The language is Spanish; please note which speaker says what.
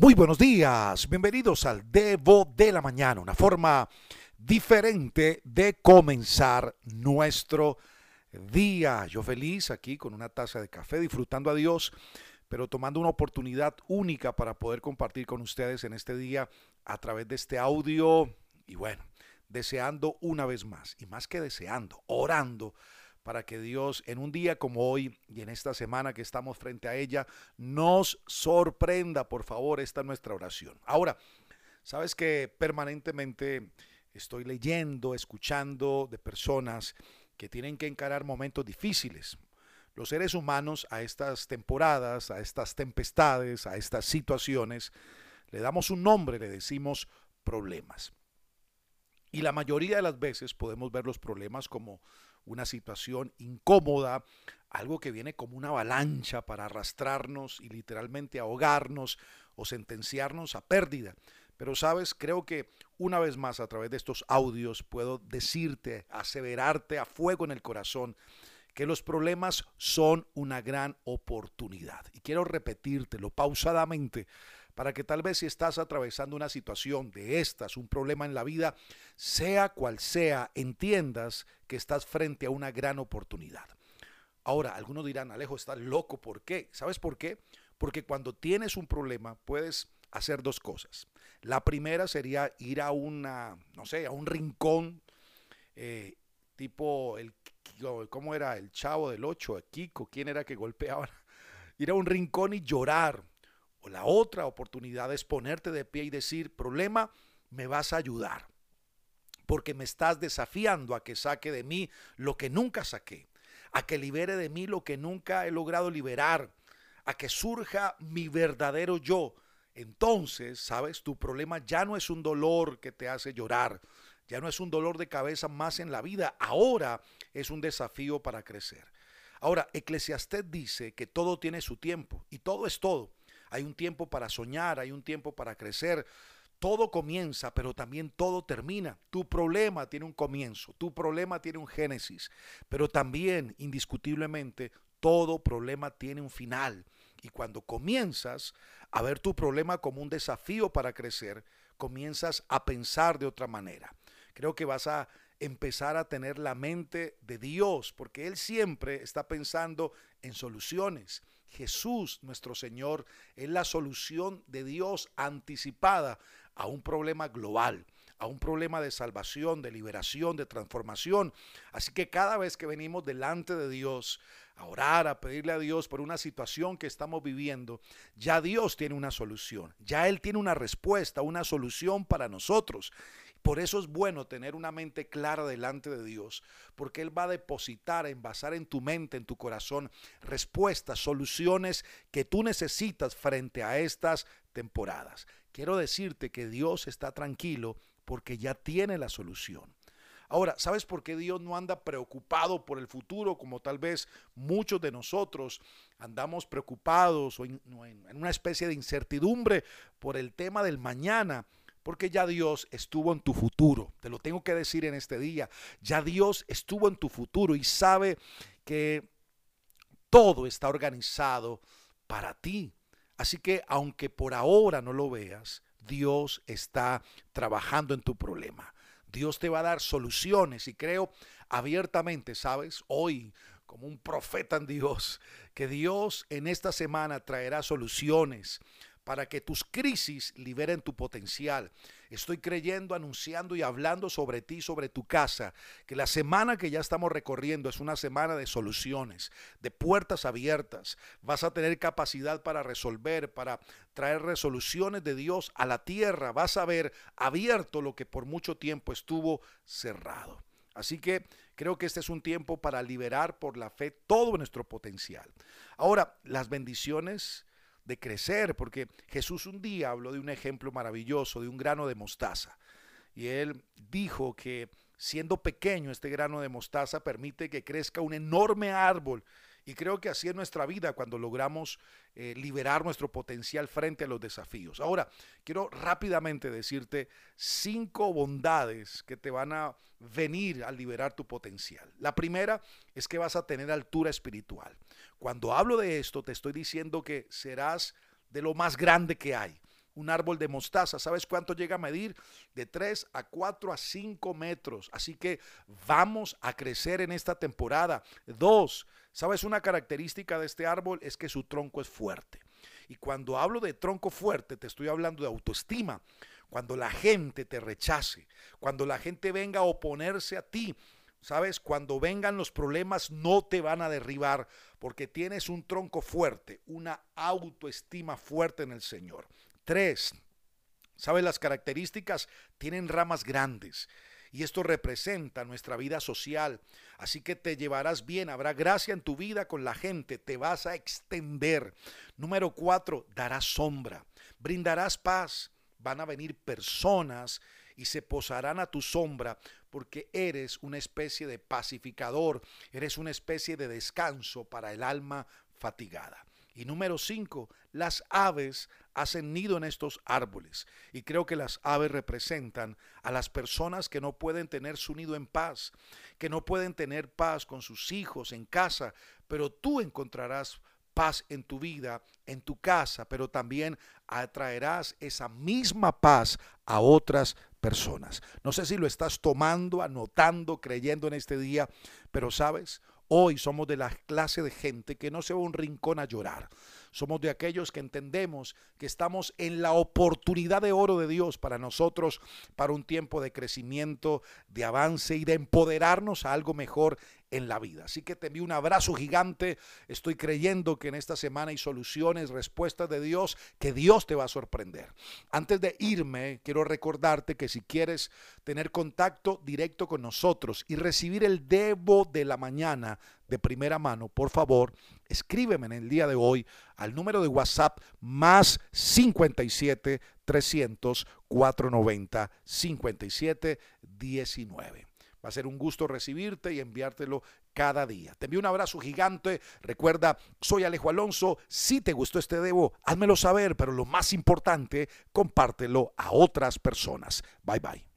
Speaker 1: Muy buenos días, bienvenidos al Devo de la Mañana, una forma diferente de comenzar nuestro día. Yo feliz aquí con una taza de café, disfrutando a Dios, pero tomando una oportunidad única para poder compartir con ustedes en este día a través de este audio y bueno, deseando una vez más, y más que deseando, orando para que Dios en un día como hoy y en esta semana que estamos frente a ella nos sorprenda, por favor, esta es nuestra oración. Ahora, sabes que permanentemente estoy leyendo, escuchando de personas que tienen que encarar momentos difíciles. Los seres humanos a estas temporadas, a estas tempestades, a estas situaciones, le damos un nombre, le decimos problemas. Y la mayoría de las veces podemos ver los problemas como una situación incómoda, algo que viene como una avalancha para arrastrarnos y literalmente ahogarnos o sentenciarnos a pérdida. Pero sabes, creo que una vez más a través de estos audios puedo decirte, aseverarte a fuego en el corazón, que los problemas son una gran oportunidad. Y quiero repetírtelo pausadamente para que tal vez si estás atravesando una situación de estas, un problema en la vida, sea cual sea, entiendas que estás frente a una gran oportunidad. Ahora, algunos dirán, Alejo, estás loco, ¿por qué? ¿Sabes por qué? Porque cuando tienes un problema puedes hacer dos cosas. La primera sería ir a una, no sé, a un rincón, eh, tipo el, ¿cómo era? El chavo del 8, Kiko, ¿quién era que golpeaba? Ir a un rincón y llorar, o la otra oportunidad es ponerte de pie y decir, problema, me vas a ayudar. Porque me estás desafiando a que saque de mí lo que nunca saqué, a que libere de mí lo que nunca he logrado liberar, a que surja mi verdadero yo. Entonces, sabes, tu problema ya no es un dolor que te hace llorar, ya no es un dolor de cabeza más en la vida, ahora es un desafío para crecer. Ahora, Eclesiastés dice que todo tiene su tiempo y todo es todo. Hay un tiempo para soñar, hay un tiempo para crecer. Todo comienza, pero también todo termina. Tu problema tiene un comienzo, tu problema tiene un génesis, pero también, indiscutiblemente, todo problema tiene un final. Y cuando comienzas a ver tu problema como un desafío para crecer, comienzas a pensar de otra manera. Creo que vas a empezar a tener la mente de Dios, porque Él siempre está pensando en soluciones. Jesús, nuestro Señor, es la solución de Dios anticipada a un problema global a un problema de salvación, de liberación, de transformación. Así que cada vez que venimos delante de Dios a orar, a pedirle a Dios por una situación que estamos viviendo, ya Dios tiene una solución, ya Él tiene una respuesta, una solución para nosotros. Por eso es bueno tener una mente clara delante de Dios, porque Él va a depositar, a envasar en tu mente, en tu corazón, respuestas, soluciones que tú necesitas frente a estas temporadas. Quiero decirte que Dios está tranquilo porque ya tiene la solución. Ahora, ¿sabes por qué Dios no anda preocupado por el futuro como tal vez muchos de nosotros andamos preocupados o en, una especie de incertidumbre por el tema del mañana? Porque ya Dios estuvo en tu futuro. Te lo tengo que decir en este día. Ya Dios estuvo en tu futuro y sabe que todo está organizado para ti. Así que aunque por ahora no lo veas, Dios está trabajando en tu problema. Dios te va a dar soluciones y creo abiertamente, ¿sabes? Hoy como un profeta en Dios, que Dios en esta semana traerá soluciones para que tus crisis liberen tu potencial. Estoy creyendo, anunciando y hablando sobre ti, sobre tu casa, que la semana que ya estamos recorriendo es una semana de soluciones, de puertas abiertas. Vas a tener capacidad para resolver, para traer resoluciones de Dios a la tierra. Vas a ver abierto lo que por mucho tiempo estuvo cerrado. Así que creo que este es un tiempo para liberar por la fe todo nuestro potencial. Ahora, las bendiciones de crecer, porque Jesús un día habló de un ejemplo maravilloso, de un grano de mostaza. Y él dijo que siendo pequeño este grano de mostaza permite que crezca un enorme árbol. Y creo que así es nuestra vida cuando logramos eh, liberar nuestro potencial frente a los desafíos. Ahora, quiero rápidamente decirte cinco bondades que te van a venir al liberar tu potencial. La primera es que vas a tener altura espiritual. Cuando hablo de esto, te estoy diciendo que serás de lo más grande que hay. un árbol de mostaza. ¿Sabes cuánto llega a medir? De 3 a 4 a 5 metros. Así que vamos a crecer en esta temporada. Dos, ¿sabes una característica de este árbol? Es que su tronco es fuerte. Y cuando hablo de tronco fuerte, te estoy hablando de autoestima. Cuando la gente te rechace, cuando la gente venga a oponerse a ti, ¿Sabes? Cuando vengan los problemas no te van a derribar porque tienes un tronco fuerte, una autoestima fuerte en el Señor. Tres, ¿sabes las características? Tienen ramas grandes. Y esto representa nuestra vida social. Así que te llevarás bien, habrá gracia en tu vida con la gente, te vas a extender. Número cuatro, darás sombra, brindarás paz. Van a venir personas y se posarán a tu sombra porque eres una especie de pacificador, eres una especie de descanso para el alma fatigada. Y número cinco, las aves hacen nido en estos árboles. Y creo que las aves representan a las personas que no pueden tener su nido en paz, que no pueden tener paz con sus hijos en casa, pero tú encontrarás paz en tu vida, en tu casa, pero también atraerás esa misma paz a otras personas. No sé si lo estás tomando, anotando, creyendo en este día, pero sabes, Hoy somos de la clase de gente que no se va a un rincón a llorar. Somos de aquellos que entendemos que estamos en la oportunidad de oro de Dios para nosotros, para un tiempo de crecimiento, de avance y de empoderarnos a algo mejor en la vida. Así que te envío un abrazo gigante. Estoy creyendo que en esta semana hay soluciones, respuestas de Dios, que Dios te va a sorprender. Antes de irme, quiero recordarte que si quieres tener contacto directo con nosotros y recibir el Debo de la mañana de primera mano, por favor, escríbeme en el día de hoy al número de WhatsApp más 57 300 490 57 19. Va a ser un gusto recibirte y enviártelo cada día. Te envío un abrazo gigante. Recuerda, soy Alejo Alonso. Si te gustó este debo, házmelo saber, pero lo más importante, compártelo a otras personas. Bye bye.